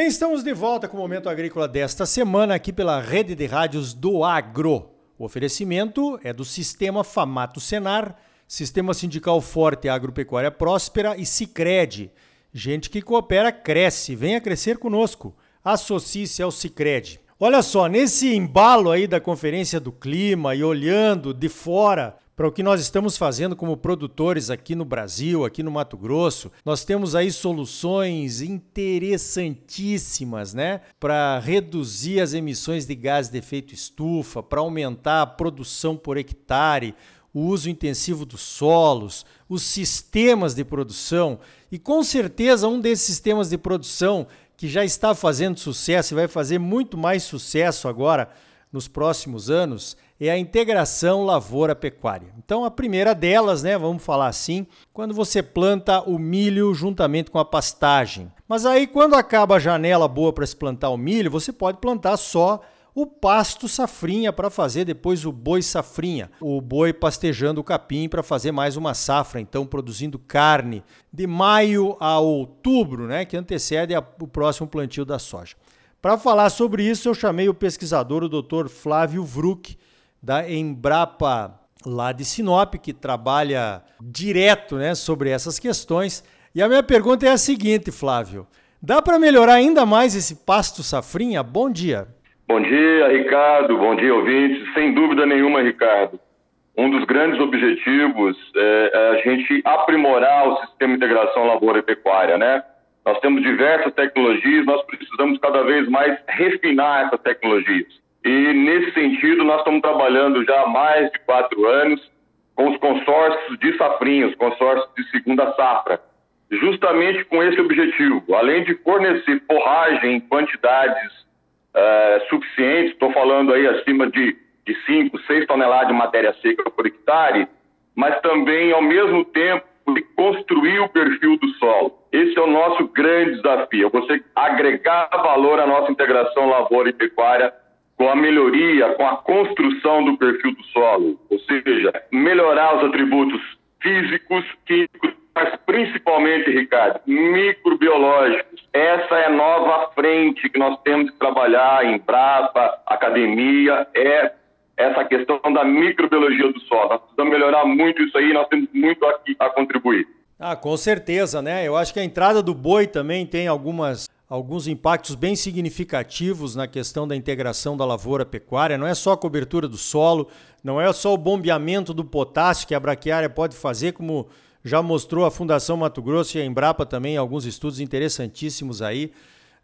bem, estamos de volta com o Momento Agrícola desta semana aqui pela Rede de Rádios do Agro. O oferecimento é do Sistema Famato Senar, Sistema Sindical Forte Agropecuária Próspera e Sicredi. Gente que coopera cresce, venha crescer conosco. Associe-se ao Sicredi. Olha só, nesse embalo aí da Conferência do Clima e olhando de fora para o que nós estamos fazendo como produtores aqui no Brasil, aqui no Mato Grosso. Nós temos aí soluções interessantíssimas, né, para reduzir as emissões de gás de efeito estufa, para aumentar a produção por hectare, o uso intensivo dos solos, os sistemas de produção. E com certeza um desses sistemas de produção que já está fazendo sucesso e vai fazer muito mais sucesso agora nos próximos anos é a integração lavoura-pecuária. Então, a primeira delas, né, vamos falar assim, quando você planta o milho juntamente com a pastagem. Mas aí, quando acaba a janela boa para se plantar o milho, você pode plantar só o pasto safrinha para fazer depois o boi safrinha, o boi pastejando o capim para fazer mais uma safra, então produzindo carne de maio a outubro, né, que antecede o próximo plantio da soja. Para falar sobre isso, eu chamei o pesquisador, o Dr. Flávio Vruck, da Embrapa lá de Sinop, que trabalha direto né, sobre essas questões. E a minha pergunta é a seguinte, Flávio: dá para melhorar ainda mais esse pasto safrinha? Bom dia. Bom dia, Ricardo. Bom dia, ouvintes. Sem dúvida nenhuma, Ricardo. Um dos grandes objetivos é, é a gente aprimorar o sistema de integração lavoura e pecuária, né? Nós temos diversas tecnologias, nós precisamos cada vez mais refinar essas tecnologias. E, nesse sentido, nós estamos trabalhando já há mais de quatro anos com os consórcios de safrinhos, consórcios de segunda safra, justamente com esse objetivo. Além de fornecer forragem em quantidades uh, suficientes, estou falando aí acima de, de 5, 6 toneladas de matéria seca por hectare, mas também, ao mesmo tempo, de construir o perfil do solo. Esse é o nosso grande desafio, é você agregar valor à nossa integração lavoura e pecuária com a melhoria, com a construção do perfil do solo, ou seja, melhorar os atributos físicos, químicos, mas principalmente, Ricardo, microbiológicos. Essa é a nova frente que nós temos que trabalhar em Brapa, academia, é essa questão da microbiologia do solo. Nós precisamos melhorar muito isso aí, nós temos muito aqui a contribuir. Ah, com certeza, né? Eu acho que a entrada do boi também tem algumas alguns impactos bem significativos na questão da integração da lavoura pecuária. Não é só a cobertura do solo, não é só o bombeamento do potássio que a braquiária pode fazer, como já mostrou a Fundação Mato Grosso e a Embrapa também, alguns estudos interessantíssimos aí.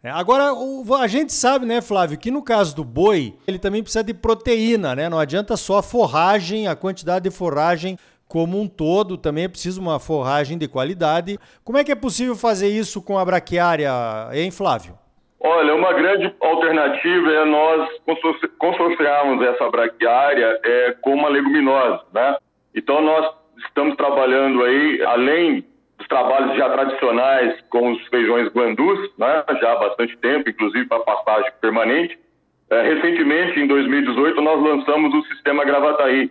É, agora, a gente sabe, né, Flávio, que no caso do boi, ele também precisa de proteína, né? Não adianta só a forragem, a quantidade de forragem como um todo, também é preciso uma forragem de qualidade. Como é que é possível fazer isso com a braquiária, hein, Flávio? Olha, uma grande alternativa é nós consorciarmos essa braquiária é, com uma leguminosa, né? Então nós estamos trabalhando aí, além dos trabalhos já tradicionais com os feijões guandus, né? Já há bastante tempo, inclusive para pastagem permanente. É, recentemente, em 2018, nós lançamos o sistema Gravataí,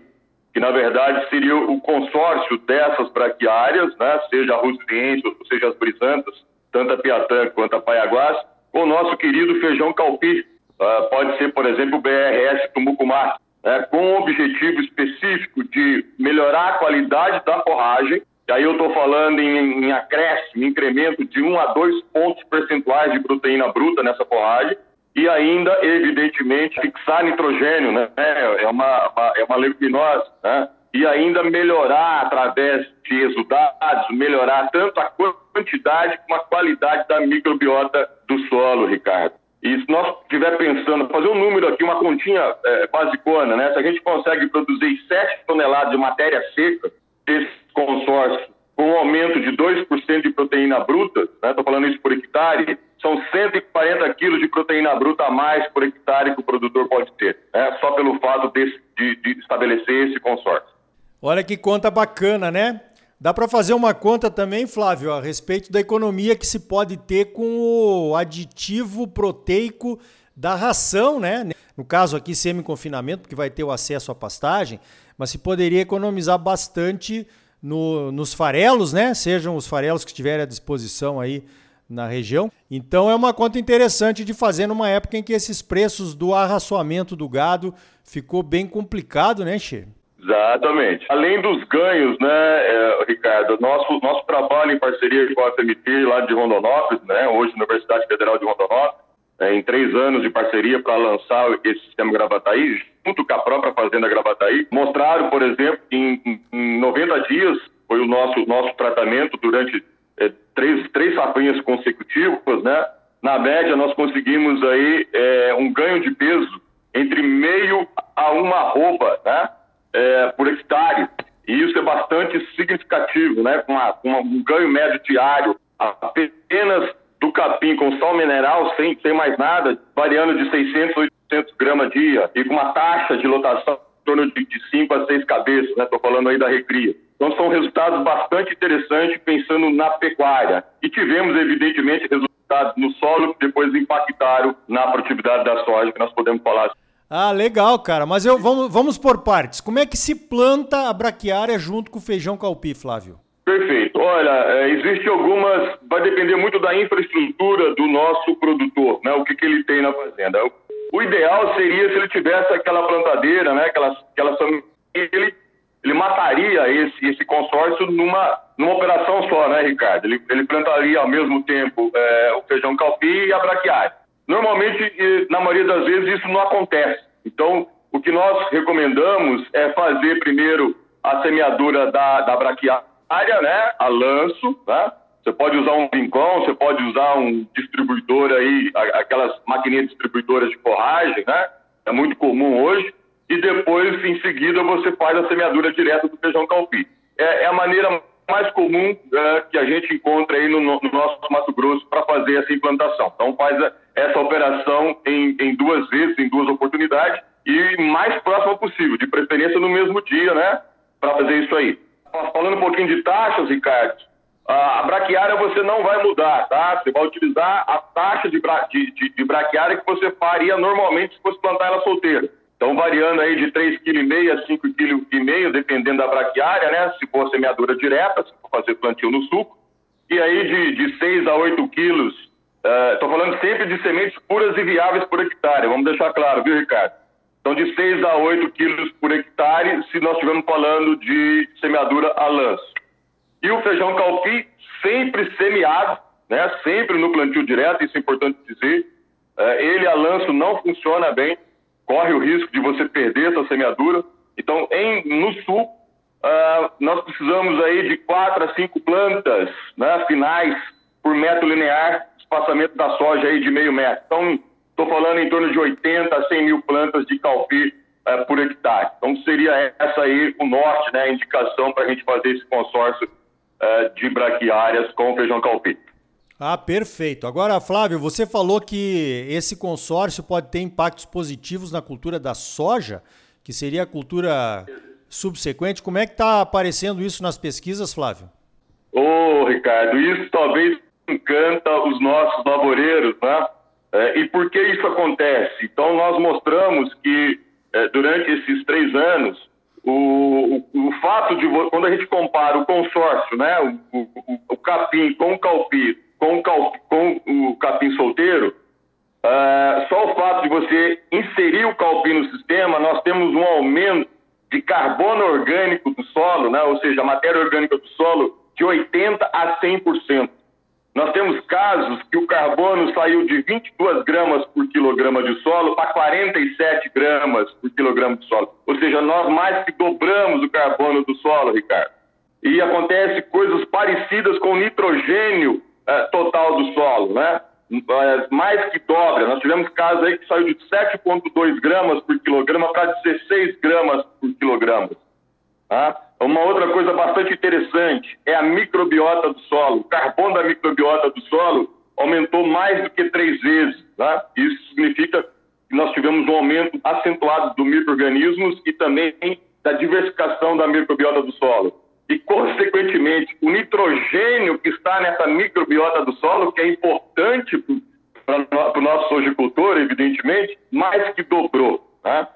que na verdade seria o consórcio dessas braquiárias, né, seja a Rusciense, ou seja as brisantas, tanto a Piatã quanto a Paiaguás, com o nosso querido feijão calpi, uh, pode ser, por exemplo, o BRS Tumucumá, né, com o objetivo específico de melhorar a qualidade da forragem, e aí eu estou falando em, em acréscimo, incremento de 1 a 2 pontos percentuais de proteína bruta nessa forragem, e ainda, evidentemente, fixar nitrogênio, né? É uma, uma é uma leguminosa, né? E ainda melhorar através de resultados, melhorar tanto a quantidade como a qualidade da microbiota do solo, Ricardo. E se nós estiver pensando, fazer um número aqui, uma continha é, basicona, né? Se a gente consegue produzir 7 toneladas de matéria seca desse consórcio com um aumento de 2% de proteína bruta, estou né? falando isso por hectare, são 140 quilos de proteína bruta a mais por hectare que o produtor pode ter, né? só pelo fato de, de, de estabelecer esse consórcio. Olha que conta bacana, né? Dá para fazer uma conta também, Flávio, a respeito da economia que se pode ter com o aditivo proteico da ração, né? No caso aqui, semi-confinamento, porque vai ter o acesso à pastagem, mas se poderia economizar bastante no, nos farelos, né? Sejam os farelos que estiverem à disposição aí na região. Então é uma conta interessante de fazer numa época em que esses preços do arraçoamento do gado ficou bem complicado, né, Che? Exatamente. Além dos ganhos, né, é, Ricardo, nosso, nosso trabalho em parceria com a FMT lá de Rondonópolis, né, hoje Universidade Federal de Rondonópolis, é, em três anos de parceria para lançar esse sistema Gravataí, junto com a própria Fazenda Gravataí, mostraram, por exemplo, em, em, em 90 dias, foi o nosso, nosso tratamento durante é, três, três safrinhas consecutivas, né? Na média, nós conseguimos aí é, um ganho de peso entre meio a uma arroba, né? É, por hectare. E isso é bastante significativo, né? Com, com um ganho médio diário, apenas do capim com sal mineral, sem, sem mais nada, variando de 600 a 800 gramas dia, e com uma taxa de lotação torno de, de 5 a 6 cabeças, né? Estou falando aí da recria. Então são resultados bastante interessantes pensando na pecuária. E tivemos, evidentemente, resultados no solo que depois impactaram na produtividade da soja, que nós podemos falar. Ah, legal, cara. Mas eu, vamos, vamos por partes. Como é que se planta a braquiária junto com o feijão calpi, Flávio? Perfeito. Olha, é, existe algumas, vai depender muito da infraestrutura do nosso produtor, né? O que, que ele tem na fazenda. O ideal seria se ele tivesse aquela plantadeira, né? Aquela, aquela ele, ele mataria esse, esse consórcio numa, numa operação só, né, Ricardo? Ele, ele plantaria ao mesmo tempo é, o feijão calpi e a braquiária. Normalmente, na maioria das vezes, isso não acontece. Então, o que nós recomendamos é fazer primeiro a semeadura da, da braquiária né, a lanço, né? Você pode usar um rincão, você pode usar um distribuidor aí, aquelas maquininhas distribuidoras de forragem, né? É muito comum hoje. E depois, em seguida, você faz a semeadura direta do feijão calpi. É, é a maneira mais comum é, que a gente encontra aí no, no nosso Mato Grosso para fazer essa implantação. Então, faz a, essa operação em, em duas vezes, em duas oportunidades e mais próxima possível, de preferência no mesmo dia, né? Para fazer isso aí falando um pouquinho de taxas, Ricardo, a braquiária você não vai mudar, tá? Você vai utilizar a taxa de, bra de, de, de braquiária que você faria normalmente se fosse plantar ela solteira. Então, variando aí de 3,5 kg a 5,5 kg, dependendo da braquiária, né? Se for semeadura direta, se for fazer plantio no suco. E aí de, de 6 a 8 quilos, estou uh, falando sempre de sementes puras e viáveis por hectare, vamos deixar claro, viu, Ricardo? Então, de 6 a 8 quilos por hectare, se nós estivermos falando de semeadura a lanço. E o feijão calpi, sempre semeado, né? sempre no plantio direto, isso é importante dizer. É, ele a lanço não funciona bem, corre o risco de você perder essa semeadura. Então, em, no sul, uh, nós precisamos aí de 4 a 5 plantas né, finais por metro linear, espaçamento da soja aí de meio metro. Então, Estou falando em torno de 80 a 100 mil plantas de calpi é, por hectare. Então seria essa aí o norte, né, a indicação para a gente fazer esse consórcio é, de braquiárias com feijão calpi. Ah, perfeito. Agora, Flávio, você falou que esse consórcio pode ter impactos positivos na cultura da soja, que seria a cultura subsequente. Como é que está aparecendo isso nas pesquisas, Flávio? Ô, oh, Ricardo, isso talvez encanta os nossos lavoureiros, né? É, e por que isso acontece? Então, nós mostramos que é, durante esses três anos, o, o, o, fato de quando a gente compara o consórcio, né, o, o, o capim com o calpi, com o, calpi, com o capim solteiro, uh, só o fato de você inserir o calpi no sistema, nós temos um aumento de carbono orgânico do solo, né, ou seja, a matéria orgânica do solo, de 80% a 100%. Nós temos casos que o carbono saiu de 22 gramas por quilograma de solo para 47 gramas por quilograma de solo. Ou seja, nós mais que dobramos o carbono do solo, Ricardo. E acontece coisas parecidas com o nitrogênio eh, total do solo, né? Eh, mais que dobra. Nós tivemos casos aí que saiu de 7,2 gramas por quilograma para 16 gramas por quilograma. Tá? Uma outra coisa bastante interessante é a microbiota do solo. O carbono da microbiota do solo aumentou mais do que três vezes. Tá? Isso significa que nós tivemos um aumento acentuado do microorganismos e também da diversificação da microbiota do solo. E, consequentemente, o nitrogênio que está nessa microbiota do solo, que é importante para o nosso sojicultor, evidentemente, mais que dobrou. Tá?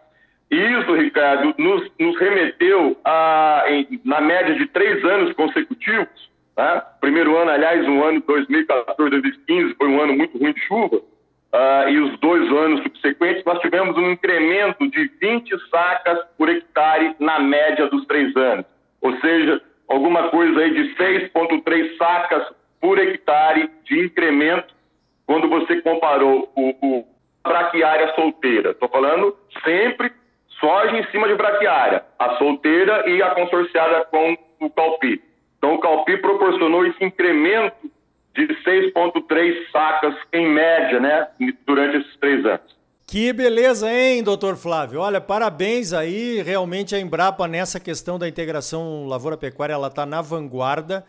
Isso, Ricardo, nos, nos remeteu a, em, na média de três anos consecutivos, Né? Primeiro ano, aliás, um ano 2014, 2015 foi um ano muito ruim de chuva. Uh, e os dois anos subsequentes, nós tivemos um incremento de 20 sacas por hectare na média dos três anos. Ou seja, alguma coisa aí de 6,3 sacas por hectare de incremento quando você comparou o, o braquiária solteira. Estou falando sempre soja em cima de braquiária, a solteira e a consorciada com o calpi. Então, o calpi proporcionou esse incremento de 6,3 sacas em média, né, durante esses três anos. Que beleza, hein, doutor Flávio? Olha, parabéns aí. Realmente a Embrapa, nessa questão da integração lavoura-pecuária, ela está na vanguarda.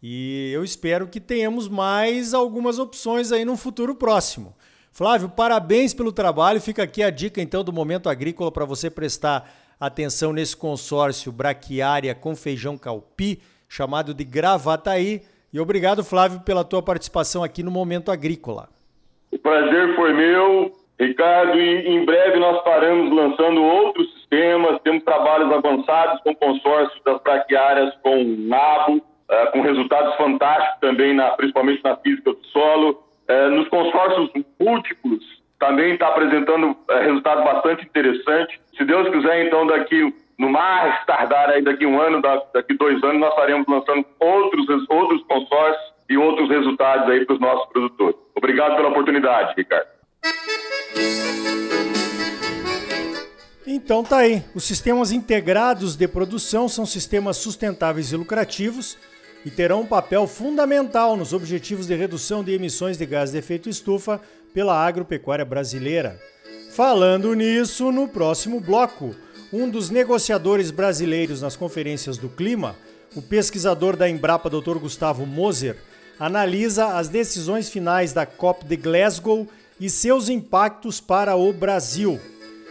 E eu espero que tenhamos mais algumas opções aí no futuro próximo. Flávio, parabéns pelo trabalho. Fica aqui a dica então do Momento Agrícola para você prestar atenção nesse consórcio braquiária com feijão calpi, chamado de Gravataí. E obrigado, Flávio, pela tua participação aqui no Momento Agrícola. O prazer foi meu, Ricardo, e em breve nós estaremos lançando outros sistemas, temos trabalhos avançados com consórcios das braquiárias com nabo, é, com resultados fantásticos também, na, principalmente na física do solo. É, nos consórcios múltiplos também está apresentando é, resultados bastante interessantes. Se Deus quiser, então, daqui no mais tardar aí daqui um ano, daqui dois anos, nós estaremos lançando outros, outros consórcios e outros resultados aí para os nossos produtores. Obrigado pela oportunidade, Ricardo. Então tá aí. Os sistemas integrados de produção são sistemas sustentáveis e lucrativos e terão um papel fundamental nos objetivos de redução de emissões de gás de efeito estufa pela agropecuária brasileira. Falando nisso, no próximo bloco, um dos negociadores brasileiros nas conferências do clima, o pesquisador da Embrapa Dr. Gustavo Moser, analisa as decisões finais da COP de Glasgow e seus impactos para o Brasil.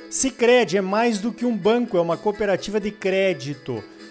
Sicredi é mais do que um banco, é uma cooperativa de crédito